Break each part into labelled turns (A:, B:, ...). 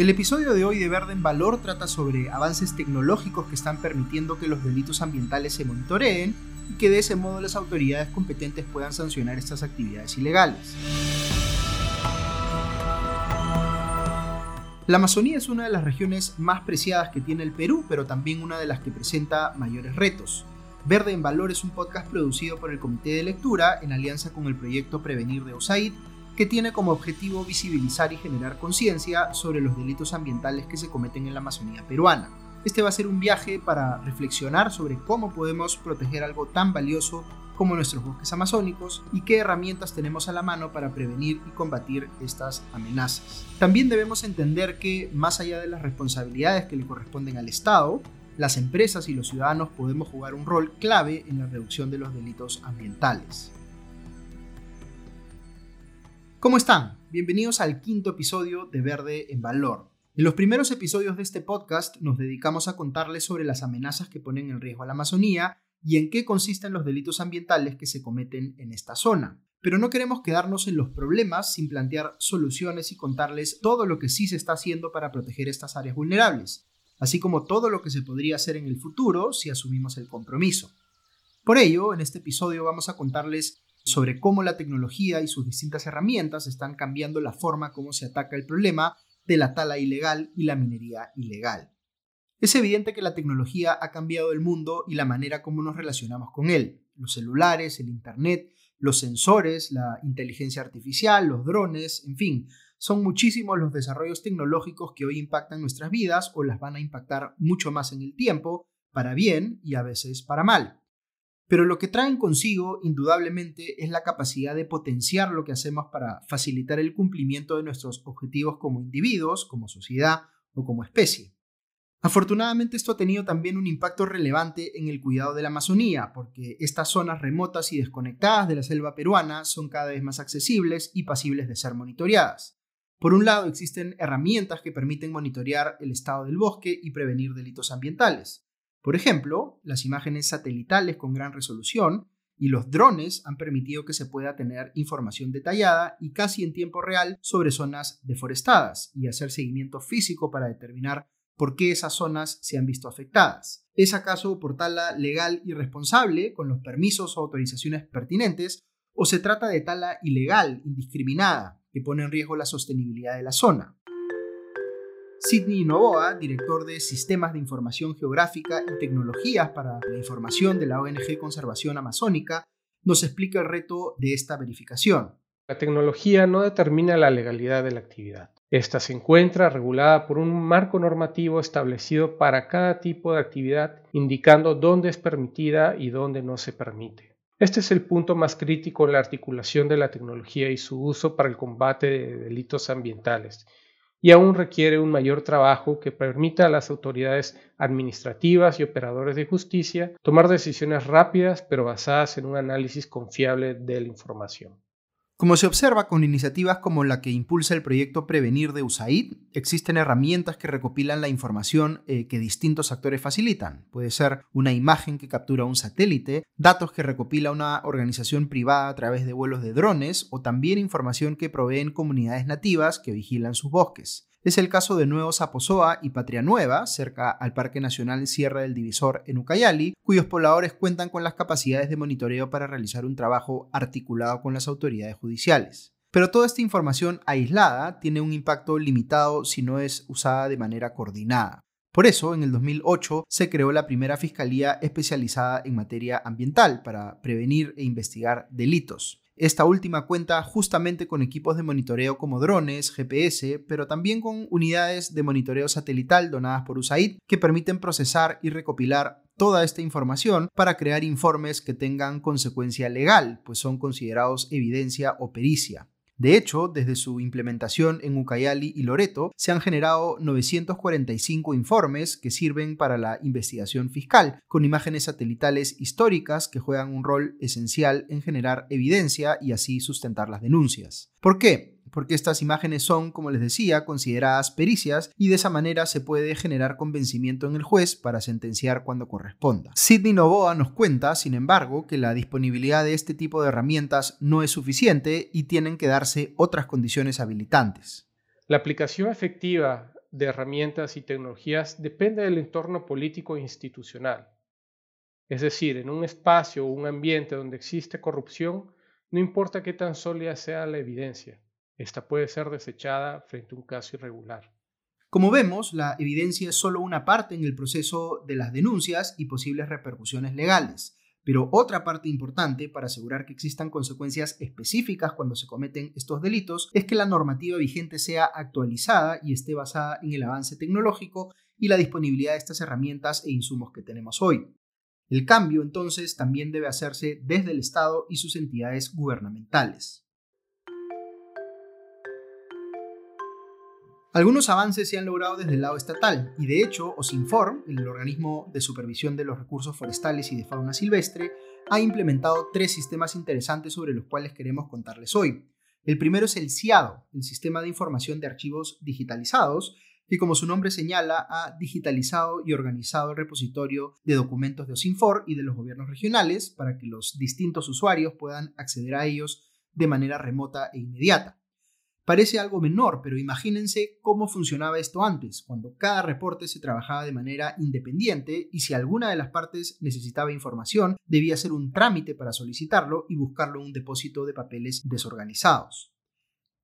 A: El episodio de hoy de Verde en Valor trata sobre avances tecnológicos que están permitiendo que los delitos ambientales se monitoreen y que de ese modo las autoridades competentes puedan sancionar estas actividades ilegales. La Amazonía es una de las regiones más preciadas que tiene el Perú, pero también una de las que presenta mayores retos. Verde en Valor es un podcast producido por el Comité de Lectura en alianza con el proyecto Prevenir de USAID que tiene como objetivo visibilizar y generar conciencia sobre los delitos ambientales que se cometen en la Amazonía peruana. Este va a ser un viaje para reflexionar sobre cómo podemos proteger algo tan valioso como nuestros bosques amazónicos y qué herramientas tenemos a la mano para prevenir y combatir estas amenazas. También debemos entender que, más allá de las responsabilidades que le corresponden al Estado, las empresas y los ciudadanos podemos jugar un rol clave en la reducción de los delitos ambientales. ¿Cómo están? Bienvenidos al quinto episodio de Verde en Valor. En los primeros episodios de este podcast nos dedicamos a contarles sobre las amenazas que ponen en riesgo a la Amazonía y en qué consisten los delitos ambientales que se cometen en esta zona. Pero no queremos quedarnos en los problemas sin plantear soluciones y contarles todo lo que sí se está haciendo para proteger estas áreas vulnerables, así como todo lo que se podría hacer en el futuro si asumimos el compromiso. Por ello, en este episodio vamos a contarles sobre cómo la tecnología y sus distintas herramientas están cambiando la forma como se ataca el problema de la tala ilegal y la minería ilegal. Es evidente que la tecnología ha cambiado el mundo y la manera como nos relacionamos con él. Los celulares, el Internet, los sensores, la inteligencia artificial, los drones, en fin, son muchísimos los desarrollos tecnológicos que hoy impactan nuestras vidas o las van a impactar mucho más en el tiempo, para bien y a veces para mal. Pero lo que traen consigo, indudablemente, es la capacidad de potenciar lo que hacemos para facilitar el cumplimiento de nuestros objetivos como individuos, como sociedad o como especie. Afortunadamente esto ha tenido también un impacto relevante en el cuidado de la Amazonía, porque estas zonas remotas y desconectadas de la selva peruana son cada vez más accesibles y pasibles de ser monitoreadas. Por un lado, existen herramientas que permiten monitorear el estado del bosque y prevenir delitos ambientales. Por ejemplo, las imágenes satelitales con gran resolución y los drones han permitido que se pueda tener información detallada y casi en tiempo real sobre zonas deforestadas y hacer seguimiento físico para determinar por qué esas zonas se han visto afectadas. ¿Es acaso por tala legal y responsable, con los permisos o autorizaciones pertinentes, o se trata de tala ilegal, indiscriminada, que pone en riesgo la sostenibilidad de la zona? Sidney Novoa, director de Sistemas de Información Geográfica y Tecnologías para la Información de la ONG Conservación Amazónica, nos explica el reto de esta verificación.
B: La tecnología no determina la legalidad de la actividad. Esta se encuentra regulada por un marco normativo establecido para cada tipo de actividad, indicando dónde es permitida y dónde no se permite. Este es el punto más crítico en la articulación de la tecnología y su uso para el combate de delitos ambientales y aún requiere un mayor trabajo que permita a las autoridades administrativas y operadores de justicia tomar decisiones rápidas pero basadas en un análisis confiable de la información.
A: Como se observa con iniciativas como la que impulsa el proyecto Prevenir de USAID, existen herramientas que recopilan la información eh, que distintos actores facilitan. Puede ser una imagen que captura un satélite, datos que recopila una organización privada a través de vuelos de drones o también información que proveen comunidades nativas que vigilan sus bosques. Es el caso de Nuevo Saposoa y Patria Nueva, cerca al Parque Nacional Sierra del Divisor en Ucayali, cuyos pobladores cuentan con las capacidades de monitoreo para realizar un trabajo articulado con las autoridades judiciales. Pero toda esta información aislada tiene un impacto limitado si no es usada de manera coordinada. Por eso, en el 2008 se creó la primera Fiscalía especializada en materia ambiental para prevenir e investigar delitos. Esta última cuenta justamente con equipos de monitoreo como drones, GPS, pero también con unidades de monitoreo satelital donadas por USAID que permiten procesar y recopilar toda esta información para crear informes que tengan consecuencia legal, pues son considerados evidencia o pericia. De hecho, desde su implementación en Ucayali y Loreto, se han generado 945 informes que sirven para la investigación fiscal, con imágenes satelitales históricas que juegan un rol esencial en generar evidencia y así sustentar las denuncias. ¿Por qué? Porque estas imágenes son, como les decía, consideradas pericias y de esa manera se puede generar convencimiento en el juez para sentenciar cuando corresponda. Sidney Novoa nos cuenta, sin embargo, que la disponibilidad de este tipo de herramientas no es suficiente y tienen que darse otras condiciones habilitantes.
B: La aplicación efectiva de herramientas y tecnologías depende del entorno político e institucional. Es decir, en un espacio o un ambiente donde existe corrupción, no importa qué tan sólida sea la evidencia, esta puede ser desechada frente a un caso irregular.
A: Como vemos, la evidencia es solo una parte en el proceso de las denuncias y posibles repercusiones legales. Pero otra parte importante para asegurar que existan consecuencias específicas cuando se cometen estos delitos es que la normativa vigente sea actualizada y esté basada en el avance tecnológico y la disponibilidad de estas herramientas e insumos que tenemos hoy. El cambio entonces también debe hacerse desde el Estado y sus entidades gubernamentales. Algunos avances se han logrado desde el lado estatal y de hecho OSINFORM, el organismo de supervisión de los recursos forestales y de fauna silvestre, ha implementado tres sistemas interesantes sobre los cuales queremos contarles hoy. El primero es el CIADO, el Sistema de Información de Archivos Digitalizados, que como su nombre señala ha digitalizado y organizado el repositorio de documentos de OSINFOR y de los gobiernos regionales para que los distintos usuarios puedan acceder a ellos de manera remota e inmediata. Parece algo menor, pero imagínense cómo funcionaba esto antes, cuando cada reporte se trabajaba de manera independiente y si alguna de las partes necesitaba información, debía hacer un trámite para solicitarlo y buscarlo en un depósito de papeles desorganizados.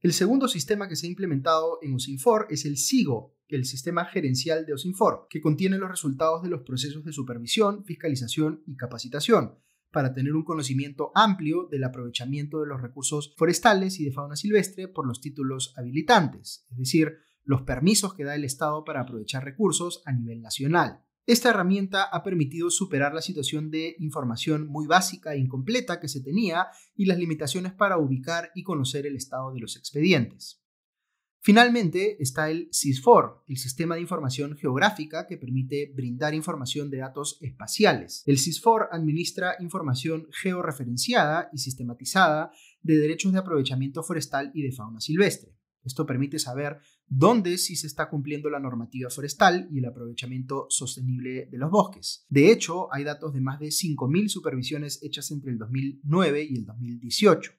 A: El segundo sistema que se ha implementado en OSINFOR es el SIGO, el sistema gerencial de OSINFOR, que contiene los resultados de los procesos de supervisión, fiscalización y capacitación, para tener un conocimiento amplio del aprovechamiento de los recursos forestales y de fauna silvestre por los títulos habilitantes, es decir, los permisos que da el Estado para aprovechar recursos a nivel nacional. Esta herramienta ha permitido superar la situación de información muy básica e incompleta que se tenía y las limitaciones para ubicar y conocer el estado de los expedientes. Finalmente está el SISFOR, el Sistema de Información Geográfica que permite brindar información de datos espaciales. El SISFOR administra información georreferenciada y sistematizada de derechos de aprovechamiento forestal y de fauna silvestre. Esto permite saber dónde sí se está cumpliendo la normativa forestal y el aprovechamiento sostenible de los bosques. De hecho, hay datos de más de 5.000 supervisiones hechas entre el 2009 y el 2018.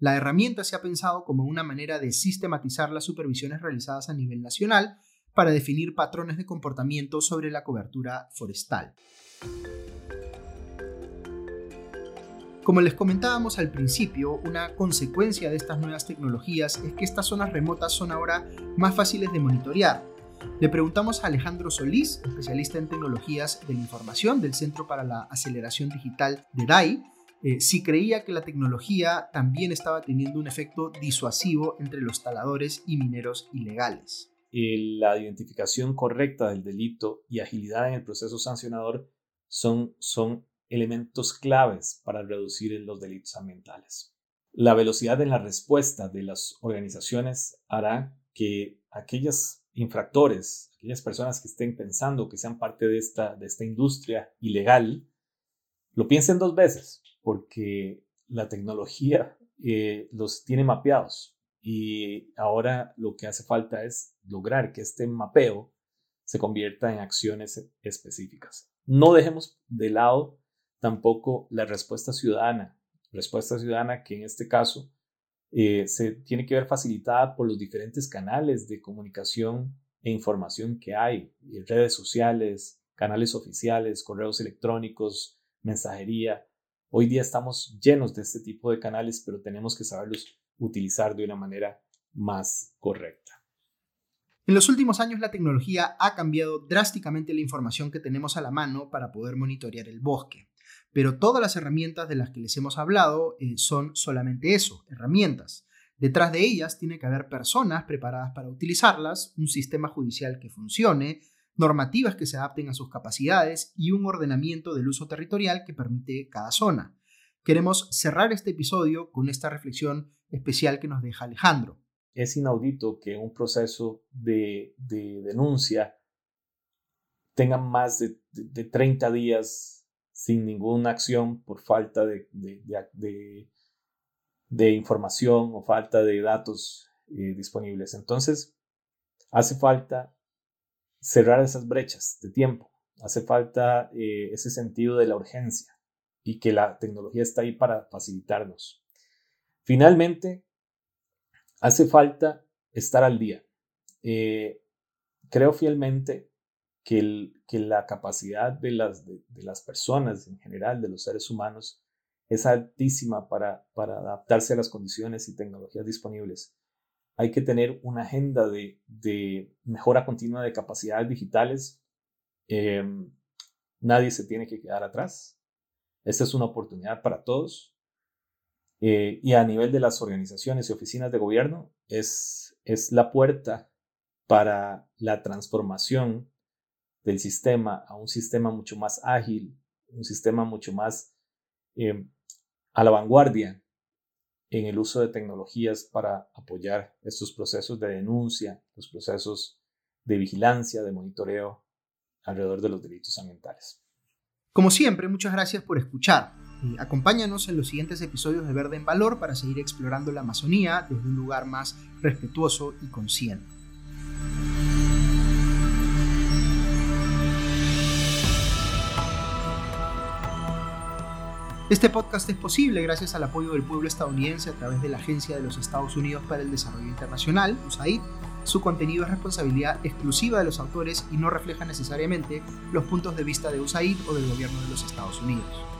A: La herramienta se ha pensado como una manera de sistematizar las supervisiones realizadas a nivel nacional para definir patrones de comportamiento sobre la cobertura forestal. Como les comentábamos al principio, una consecuencia de estas nuevas tecnologías es que estas zonas remotas son ahora más fáciles de monitorear. Le preguntamos a Alejandro Solís, especialista en tecnologías de información del Centro para la Aceleración Digital de DAI, eh, si creía que la tecnología también estaba teniendo un efecto disuasivo entre los taladores y mineros ilegales.
C: la identificación correcta del delito y agilidad en el proceso sancionador son, son elementos claves para reducir los delitos ambientales. La velocidad en la respuesta de las organizaciones hará que aquellos infractores, aquellas personas que estén pensando que sean parte de esta, de esta industria ilegal, lo piensen dos veces porque la tecnología eh, los tiene mapeados y ahora lo que hace falta es lograr que este mapeo se convierta en acciones específicas. No dejemos de lado tampoco la respuesta ciudadana, respuesta ciudadana que en este caso eh, se tiene que ver facilitada por los diferentes canales de comunicación e información que hay, redes sociales, canales oficiales, correos electrónicos, mensajería, Hoy día estamos llenos de este tipo de canales, pero tenemos que saberlos utilizar de una manera más correcta.
A: En los últimos años la tecnología ha cambiado drásticamente la información que tenemos a la mano para poder monitorear el bosque. Pero todas las herramientas de las que les hemos hablado eh, son solamente eso, herramientas. Detrás de ellas tiene que haber personas preparadas para utilizarlas, un sistema judicial que funcione, normativas que se adapten a sus capacidades y un ordenamiento del uso territorial que permite cada zona. Queremos cerrar este episodio con esta reflexión especial que nos deja Alejandro.
C: Es inaudito que un proceso de, denuncia tenga más de, de, 30 días sin ninguna acción por falta de, de información o falta de datos eh, disponibles. Entonces, hace falta cerrar esas brechas de tiempo. Hace falta eh, ese sentido de la urgencia y que la tecnología está ahí para facilitarnos. Finalmente, hace falta estar al día. Eh, creo fielmente que, la capacidad de las, personas en general, de los seres humanos, es altísima para adaptarse a las condiciones y tecnologías disponibles. Hay que tener una agenda de, mejora continua de capacidades digitales. Em, nadie se tiene que quedar atrás. Esta es una oportunidad para todos. Eh, y a nivel de las organizaciones y oficinas de gobierno, es, la puerta para la transformación del sistema a un sistema mucho más ágil, un sistema mucho más eh, a la vanguardia en el uso de tecnologías para apoyar estos procesos de denuncia, los procesos de vigilancia, de monitoreo alrededor de los delitos ambientales.
A: Como siempre, muchas gracias por escuchar. acompáñanos en los siguientes episodios de Verde en Valor para seguir explorando la Amazonía desde un lugar más respetuoso y consciente. Este podcast es posible gracias al apoyo del pueblo estadounidense a través de la Agencia de los Estados Unidos para el Desarrollo Internacional, USAID. Su contenido es responsabilidad exclusiva de los autores y no refleja necesariamente los puntos de vista de USAID o del gobierno de los Estados Unidos.